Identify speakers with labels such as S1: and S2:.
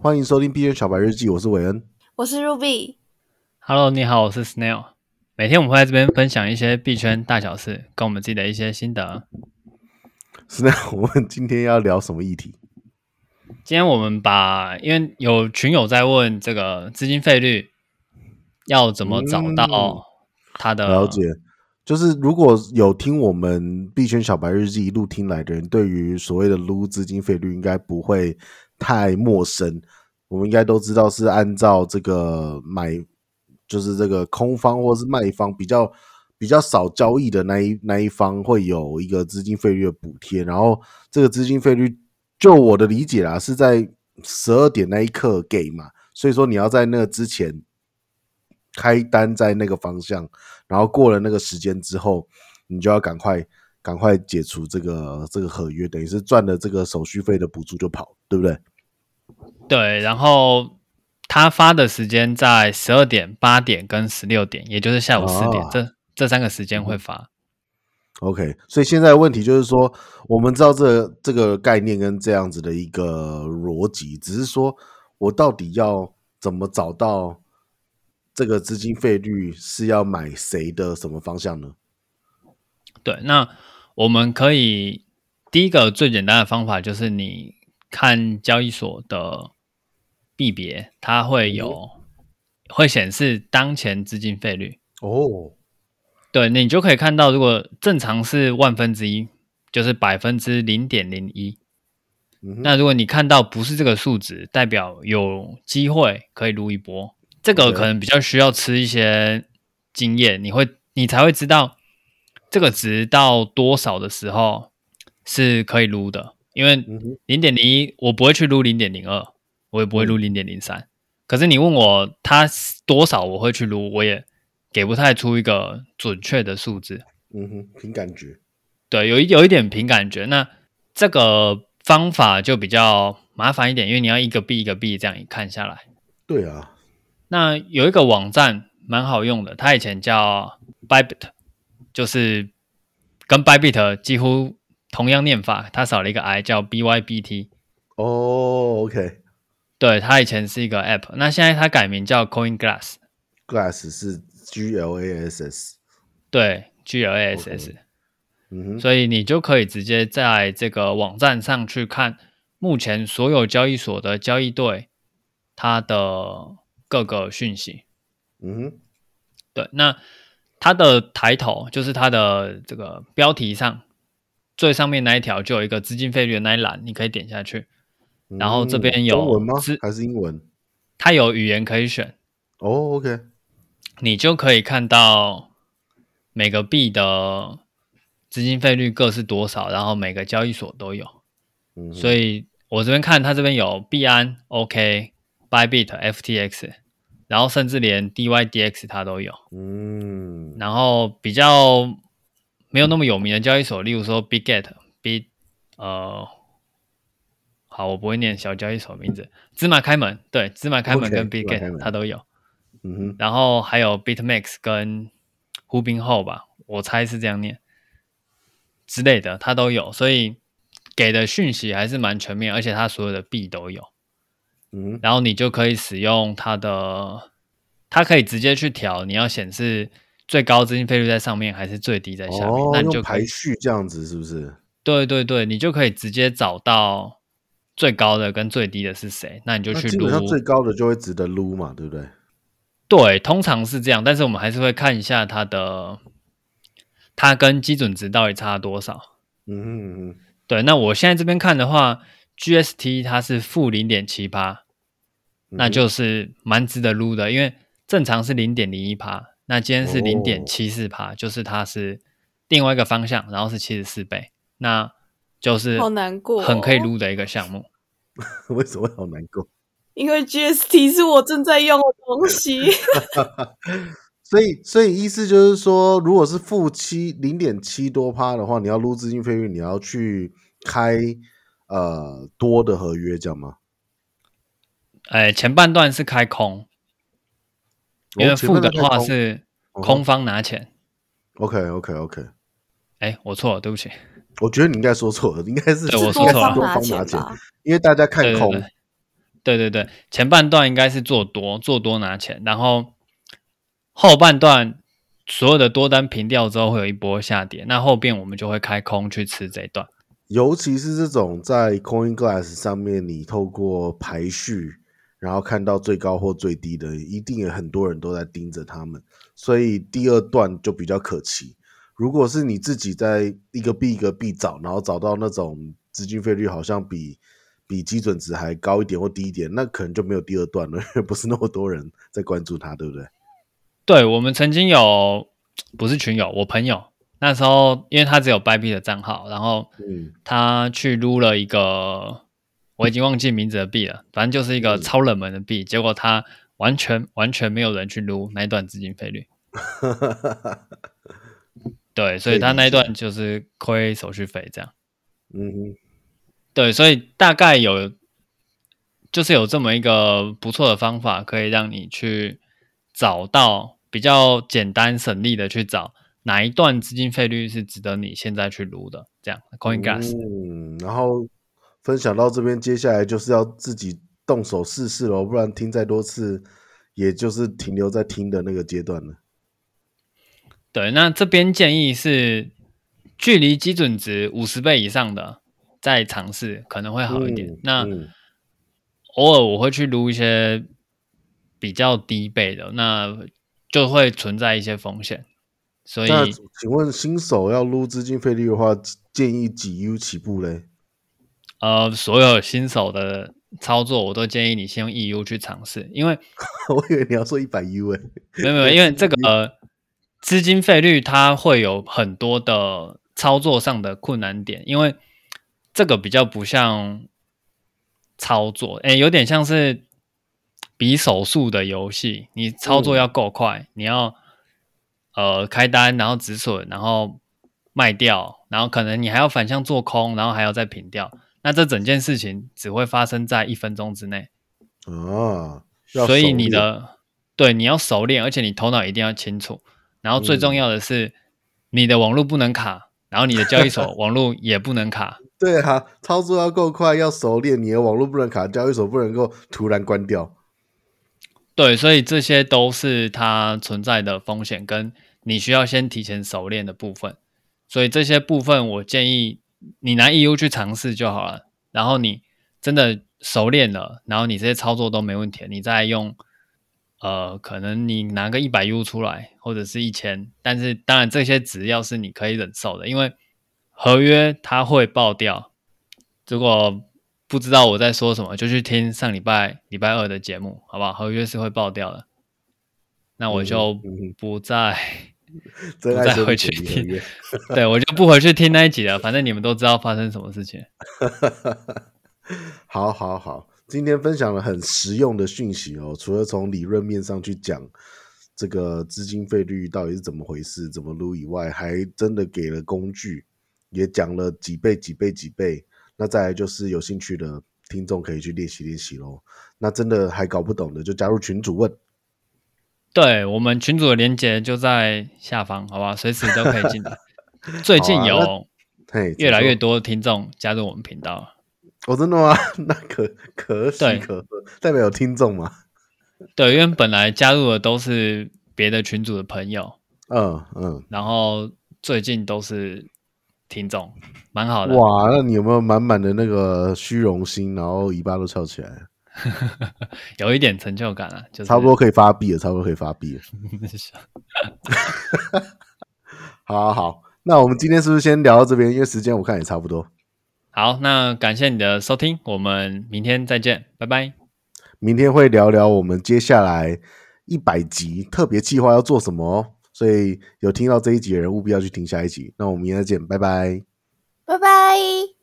S1: 欢迎收听币圈小白日记，我是韦恩，
S2: 我是 Ruby。
S3: Hello，你好，我是 Snail。每天我们会在这边分享一些币圈大小事，跟我们自己的一些心得。
S1: Snail，我们今天要聊什么议题？
S3: 今天我们把，因为有群友在问这个资金费率要怎么找到它的、
S1: 嗯、了解。就是如果有听我们币圈小白日记一路听来的人，对于所谓的撸资金费率应该不会太陌生。我们应该都知道是按照这个买，就是这个空方或是卖方比较比较少交易的那一那一方会有一个资金费率的补贴，然后这个资金费率，就我的理解啦，是在十二点那一刻给嘛，所以说你要在那之前。开单在那个方向，然后过了那个时间之后，你就要赶快赶快解除这个这个合约，等于是赚了这个手续费的补助就跑，对不对？
S3: 对，然后他发的时间在十二点、八点跟十六点，也就是下午四点，啊、这这三个时间会发。
S1: OK，所以现在问题就是说，我们知道这、这个概念跟这样子的一个逻辑，只是说我到底要怎么找到？这个资金费率是要买谁的什么方向呢？
S3: 对，那我们可以第一个最简单的方法就是你看交易所的币别，它会有、嗯、会显示当前资金费率
S1: 哦。
S3: 对，你就可以看到，如果正常是万分之一，就是百分之零点零一。那如果你看到不是这个数值，代表有机会可以撸一波。这个可能比较需要吃一些经验，你会你才会知道这个值到多少的时候是可以撸的，因为零点零一我不会去撸零点零二，我也不会撸零点零三。可是你问我它多少我会去撸，我也给不太出一个准确的数字。
S1: 嗯哼，凭感觉。
S3: 对，有一有一点凭感觉。那这个方法就比较麻烦一点，因为你要一个币一个币这样一看下来。
S1: 对啊。
S3: 那有一个网站蛮好用的，它以前叫 Bybit，就是跟 Bybit 几乎同样念法，它少了一个 i，叫 BYBT。
S1: 哦，OK，
S3: 对，它以前是一个 App，那现在它改名叫 CoinGlass。
S1: Glass 是 G L A S S。
S3: 对，G L A S S。
S1: Okay. 嗯哼，
S3: 所以你就可以直接在这个网站上去看目前所有交易所的交易对它的。各个讯息，
S1: 嗯哼，
S3: 对，那它的抬头就是它的这个标题上最上面那一条就有一个资金费率的那一栏，你可以点下去，嗯、然后这边有
S1: 中文吗？还是英文？
S3: 它有语言可以选。
S1: 哦，OK，
S3: 你就可以看到每个币的资金费率各是多少，然后每个交易所都有。嗯，所以我这边看它这边有币安，OK。Bybit、FTX，然后甚至连 DYDX 它都有。嗯，然后比较没有那么有名的交易所，例如说 BigGet，Big 呃，好，我不会念小交易所名字。芝麻开门，对，芝麻开门跟 BigGet 它都有。嗯哼，然后还有 BitMax 跟 Hubinho 吧，我猜是这样念之类的，它都有，所以给的讯息还是蛮全面，而且它所有的币都有。嗯，然后你就可以使用它的，它可以直接去调，你要显示最高资金费率在上面还是最低在下面，
S1: 哦、
S3: 那你就
S1: 排序这样子是不是？
S3: 对对对，你就可以直接找到最高的跟最低的是谁，那你就去撸。基本上
S1: 最高的就会值得撸嘛，对不对？
S3: 对，通常是这样，但是我们还是会看一下它的，它跟基准值到底差多少。嗯哼嗯哼，对，那我现在这边看的话。GST 它是负零点七趴，那就是蛮值得撸的，因为正常是零点零一趴，那今天是零点七四趴，就是它是另外一个方向，然后是七十四倍，那就是好难过，很可以撸的一个项目。
S1: 为什么会好难过？
S2: 因为 GST 是我正在用的东西，
S1: 所以所以意思就是说，如果是负七零点七多趴的话，你要撸资金费率，你要去开。呃，多的合约这样吗？
S3: 哎，前半段是开空，因为负的话是空方拿钱。
S1: OK，OK，OK。
S3: 哎，我错了，对不起。
S1: 我觉得你应该说错了，应该是
S3: 对我说错了，
S2: 多方拿钱，
S1: 因为大家看空。
S3: 对对对对，前半段应该是做多，做多拿钱，然后后半段所有的多单平掉之后，会有一波下跌，那后边我们就会开空去吃这一段。
S1: 尤其是这种在 Coin Glass 上面，你透过排序，然后看到最高或最低的，一定有很多人都在盯着他们，所以第二段就比较可期。如果是你自己在一个币一个币找，然后找到那种资金费率好像比比基准值还高一点或低一点，那可能就没有第二段了，因 为不是那么多人在关注它，对不对？对，
S3: 我们曾经有，不是群友，我朋友。那时候，因为他只有 Bybit 的账号，然后他去撸了一个，我已经忘记名字的币了，反正就是一个超冷门的币，结果他完全完全没有人去撸那一段资金费率。对，所以他那一段就是亏手续费这样。嗯哼，对，所以大概有，就是有这么一个不错的方法，可以让你去找到比较简单省力的去找。哪一段资金费率是值得你现在去撸的？这样，Coin Gas。
S1: 嗯，然后分享到这边，接下来就是要自己动手试试了，不然听再多次，也就是停留在听的那个阶段了。
S3: 对，那这边建议是距离基准值五十倍以上的再尝试可能会好一点。嗯、那、嗯、偶尔我会去撸一些比较低倍的，那就会存在一些风险。所以，
S1: 请问新手要撸资金费率的话，建议几 U 起步嘞？
S3: 呃，所有新手的操作，我都建议你先用 EU 去尝试，因为
S1: 我以为你要说一百 U 诶，
S3: 没有没有，因为这个 呃资金费率它会有很多的操作上的困难点，因为这个比较不像操作，诶，有点像是比手速的游戏，你操作要够快，嗯、你要。呃，开单，然后止损，然后卖掉，然后可能你还要反向做空，然后还要再平掉。那这整件事情只会发生在一分钟之内
S1: 啊！
S3: 所以你的对你要熟练，而且你头脑一定要清楚。然后最重要的是，嗯、你的网络不能卡，然后你的交易所 网络也不能卡。
S1: 对啊，操作要够快，要熟练，你的网络不能卡，交易所不能够突然关掉。
S3: 对，所以这些都是它存在的风险跟。你需要先提前熟练的部分，所以这些部分我建议你拿 EU 去尝试就好了。然后你真的熟练了，然后你这些操作都没问题，你再用呃，可能你拿个一百 U 出来，或者是一千，但是当然这些只要是你可以忍受的，因为合约它会爆掉。如果不知道我在说什么，就去听上礼拜礼拜二的节目，好不好？合约是会爆掉的，那我就不再。不再回去听，对，我就不回去听那一集了。反正你们都知道发生什么事情。
S1: 好好好，今天分享了很实用的讯息哦。除了从理论面上去讲这个资金费率到底是怎么回事、怎么撸以外，还真的给了工具，也讲了几倍、几倍、几倍。那再来就是有兴趣的听众可以去练习练习喽。那真的还搞不懂的，就加入群主问。
S3: 对，我们群组的连接就在下方，好吧，随时都可以进来。最近有越来越多听众加入我们频道。
S1: 哦，真的吗？那可可喜可贺，代表有听众吗？
S3: 对，因为本来加入的都是别的群组的朋友，
S1: 嗯嗯，
S3: 然后最近都是听众，蛮好的。
S1: 哇，那你有没有满满的那个虚荣心，然后尾巴都翘起来？
S3: 有一点成就感啊，就是
S1: 差不多可以发币了，差不多可以发币了。好好好，那我们今天是不是先聊到这边？因为时间我看也差不多。
S3: 好，那感谢你的收听，我们明天再见，拜拜。
S1: 明天会聊聊我们接下来一百集特别计划要做什么哦，所以有听到这一集的人务必要去听下一集。那我们明天再见，拜拜，
S2: 拜拜。